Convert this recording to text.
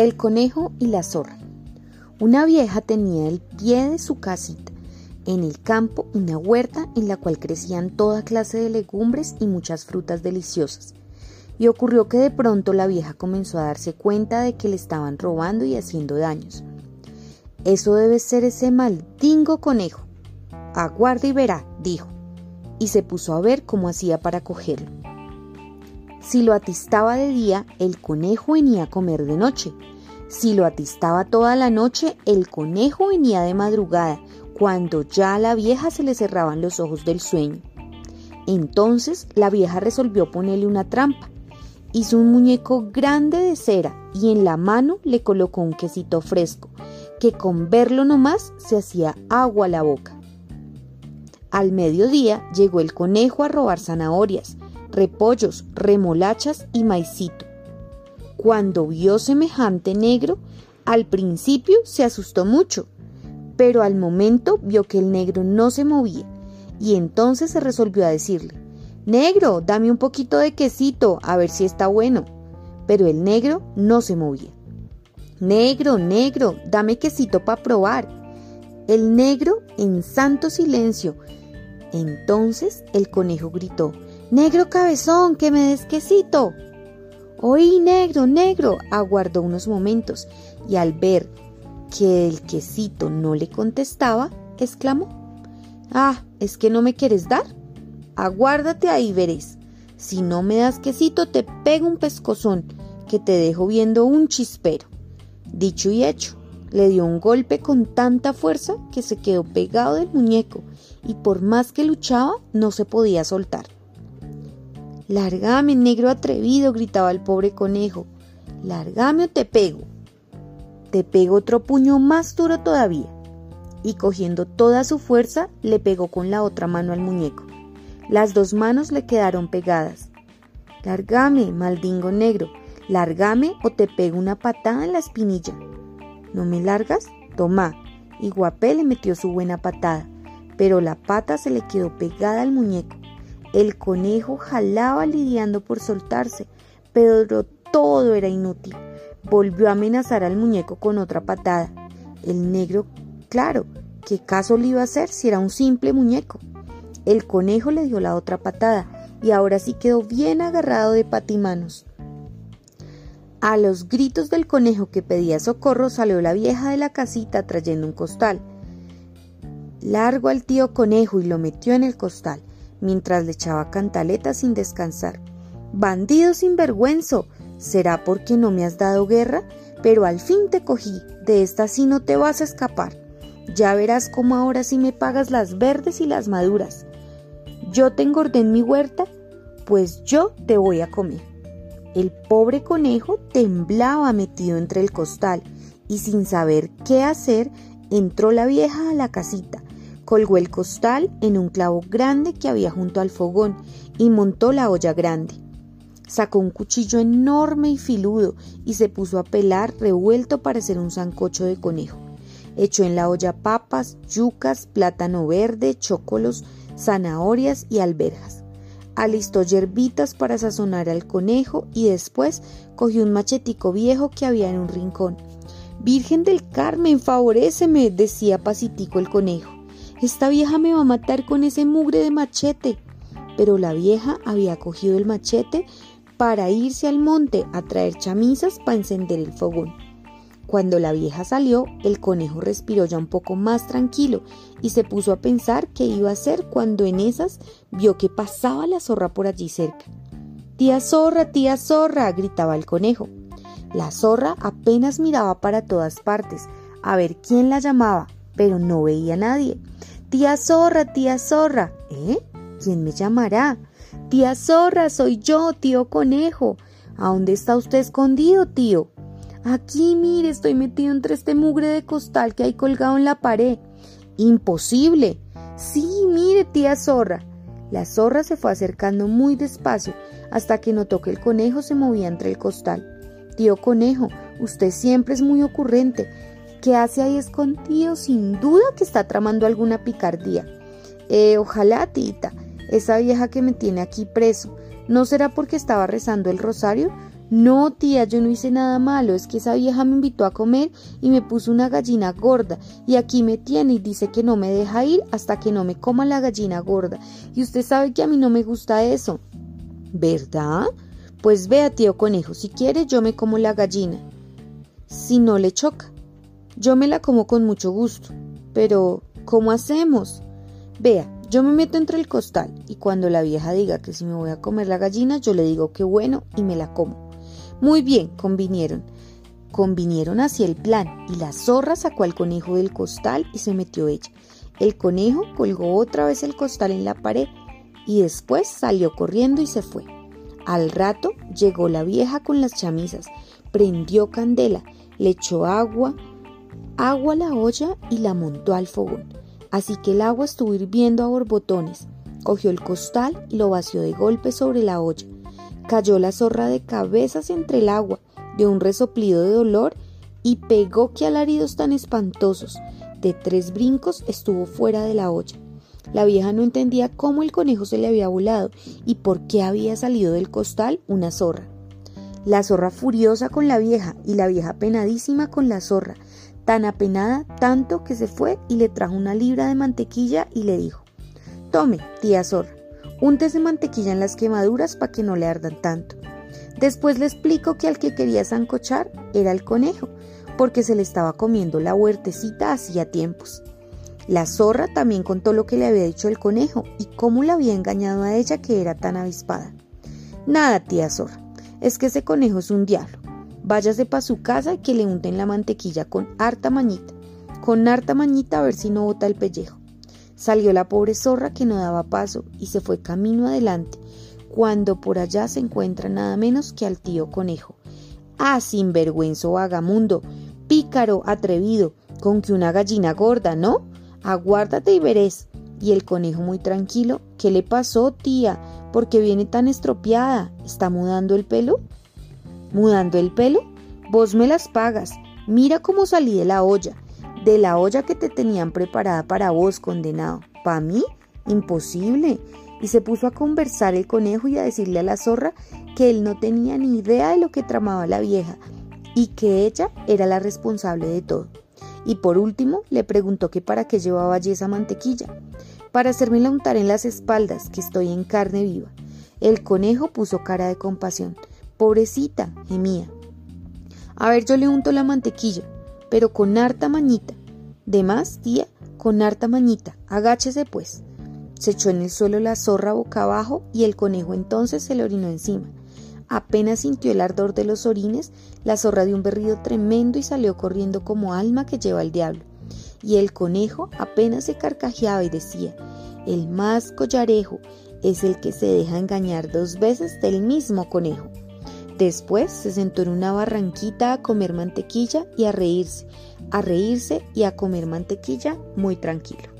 El conejo y la zorra. Una vieja tenía el pie de su casita en el campo una huerta en la cual crecían toda clase de legumbres y muchas frutas deliciosas. Y ocurrió que de pronto la vieja comenzó a darse cuenta de que le estaban robando y haciendo daños. Eso debe ser ese maldingo conejo. Aguarda y verá, dijo, y se puso a ver cómo hacía para cogerlo. Si lo atistaba de día, el conejo venía a comer de noche. Si lo atistaba toda la noche, el conejo venía de madrugada, cuando ya a la vieja se le cerraban los ojos del sueño. Entonces la vieja resolvió ponerle una trampa. Hizo un muñeco grande de cera y en la mano le colocó un quesito fresco, que con verlo nomás se hacía agua a la boca. Al mediodía llegó el conejo a robar zanahorias, repollos, remolachas y maicito. Cuando vio semejante negro, al principio se asustó mucho, pero al momento vio que el negro no se movía y entonces se resolvió a decirle, Negro, dame un poquito de quesito, a ver si está bueno. Pero el negro no se movía. Negro, negro, dame quesito para probar. El negro en santo silencio. Entonces el conejo gritó, Negro cabezón, que me des quesito. Oí, negro, negro, aguardó unos momentos y al ver que el quesito no le contestaba, exclamó, Ah, ¿es que no me quieres dar? Aguárdate ahí, veréis. Si no me das quesito, te pego un pescozón, que te dejo viendo un chispero. Dicho y hecho, le dio un golpe con tanta fuerza que se quedó pegado del muñeco y por más que luchaba no se podía soltar. Largame, negro atrevido, gritaba el pobre conejo. Largame o te pego. Te pego otro puño más duro todavía. Y cogiendo toda su fuerza, le pegó con la otra mano al muñeco. Las dos manos le quedaron pegadas. Largame, maldingo negro, largame o te pego una patada en la espinilla. ¿No me largas? Toma. Y Guapé le metió su buena patada, pero la pata se le quedó pegada al muñeco. El conejo jalaba lidiando por soltarse, pero todo era inútil. Volvió a amenazar al muñeco con otra patada. El negro, claro, ¿qué caso le iba a hacer si era un simple muñeco? El conejo le dio la otra patada y ahora sí quedó bien agarrado de patimanos. A los gritos del conejo que pedía socorro salió la vieja de la casita trayendo un costal. Largo al tío conejo y lo metió en el costal mientras le echaba cantaletas sin descansar. Bandido sinvergüenzo, será porque no me has dado guerra, pero al fin te cogí, de esta sí no te vas a escapar. Ya verás cómo ahora sí me pagas las verdes y las maduras. Yo te engordé en mi huerta, pues yo te voy a comer. El pobre conejo temblaba metido entre el costal y sin saber qué hacer entró la vieja a la casita colgó el costal en un clavo grande que había junto al fogón y montó la olla grande. Sacó un cuchillo enorme y filudo y se puso a pelar revuelto para hacer un zancocho de conejo. Echó en la olla papas, yucas, plátano verde, chócolos, zanahorias y alberjas. Alistó yerbitas para sazonar al conejo y después cogió un machetico viejo que había en un rincón. Virgen del Carmen, favoréceme, decía pacitico el conejo. Esta vieja me va a matar con ese mugre de machete. Pero la vieja había cogido el machete para irse al monte a traer chamisas para encender el fogón. Cuando la vieja salió, el conejo respiró ya un poco más tranquilo y se puso a pensar qué iba a hacer cuando en esas vio que pasaba la zorra por allí cerca. Tía zorra, tía zorra, gritaba el conejo. La zorra apenas miraba para todas partes a ver quién la llamaba, pero no veía a nadie. Tía zorra, tía zorra. ¿Eh? ¿Quién me llamará? Tía zorra, soy yo, tío conejo. ¿A dónde está usted escondido, tío? Aquí, mire, estoy metido entre este mugre de costal que hay colgado en la pared. Imposible. Sí, mire, tía zorra. La zorra se fue acercando muy despacio hasta que notó que el conejo se movía entre el costal. Tío conejo, usted siempre es muy ocurrente ¿Qué hace ahí escondido? Sin duda que está tramando alguna picardía. Eh, ojalá, tita, esa vieja que me tiene aquí preso, ¿no será porque estaba rezando el rosario? No, tía, yo no hice nada malo, es que esa vieja me invitó a comer y me puso una gallina gorda, y aquí me tiene y dice que no me deja ir hasta que no me coma la gallina gorda, y usted sabe que a mí no me gusta eso. ¿Verdad? Pues vea, tío conejo, si quiere yo me como la gallina. Si no le choca. Yo me la como con mucho gusto. Pero, ¿cómo hacemos? Vea, yo me meto entre el costal y cuando la vieja diga que si me voy a comer la gallina, yo le digo que bueno y me la como. Muy bien, convinieron. Convinieron hacia el plan y la zorra sacó al conejo del costal y se metió ella. El conejo colgó otra vez el costal en la pared y después salió corriendo y se fue. Al rato llegó la vieja con las chamisas, prendió candela, le echó agua, agua a la olla y la montó al fogón. Así que el agua estuvo hirviendo a borbotones. Cogió el costal y lo vació de golpe sobre la olla. Cayó la zorra de cabezas entre el agua, de un resoplido de dolor y pegó que alaridos tan espantosos. De tres brincos estuvo fuera de la olla. La vieja no entendía cómo el conejo se le había volado y por qué había salido del costal una zorra. La zorra furiosa con la vieja y la vieja penadísima con la zorra tan apenada tanto que se fue y le trajo una libra de mantequilla y le dijo, Tome, tía zorra, úntese mantequilla en las quemaduras para que no le ardan tanto. Después le explico que al que quería zancochar era el conejo, porque se le estaba comiendo la huertecita hacía tiempos. La zorra también contó lo que le había dicho el conejo y cómo le había engañado a ella que era tan avispada. Nada, tía zorra, es que ese conejo es un diablo. Váyase para su casa y que le unten la mantequilla con harta mañita. Con harta mañita a ver si no bota el pellejo. Salió la pobre zorra que no daba paso y se fue camino adelante, cuando por allá se encuentra nada menos que al tío conejo. Ah, sinvergüenzo vagamundo, pícaro, atrevido, con que una gallina gorda, ¿no? Aguárdate y verés. Y el conejo muy tranquilo, ¿qué le pasó, tía? ¿Por qué viene tan estropeada? ¿Está mudando el pelo? Mudando el pelo? Vos me las pagas. Mira cómo salí de la olla, de la olla que te tenían preparada para vos, condenado. ¿Para mí? Imposible. Y se puso a conversar el conejo y a decirle a la zorra que él no tenía ni idea de lo que tramaba la vieja y que ella era la responsable de todo. Y por último le preguntó que para qué llevaba allí esa mantequilla. Para hacérmela untar en las espaldas, que estoy en carne viva. El conejo puso cara de compasión. Pobrecita, gemía. A ver, yo le unto la mantequilla, pero con harta mañita. De más, tía, con harta mañita. Agáchese, pues. Se echó en el suelo la zorra boca abajo y el conejo entonces se le orinó encima. Apenas sintió el ardor de los orines, la zorra dio un berrido tremendo y salió corriendo como alma que lleva el diablo. Y el conejo apenas se carcajeaba y decía, el más collarejo es el que se deja engañar dos veces del mismo conejo. Después se sentó en una barranquita a comer mantequilla y a reírse, a reírse y a comer mantequilla muy tranquilo.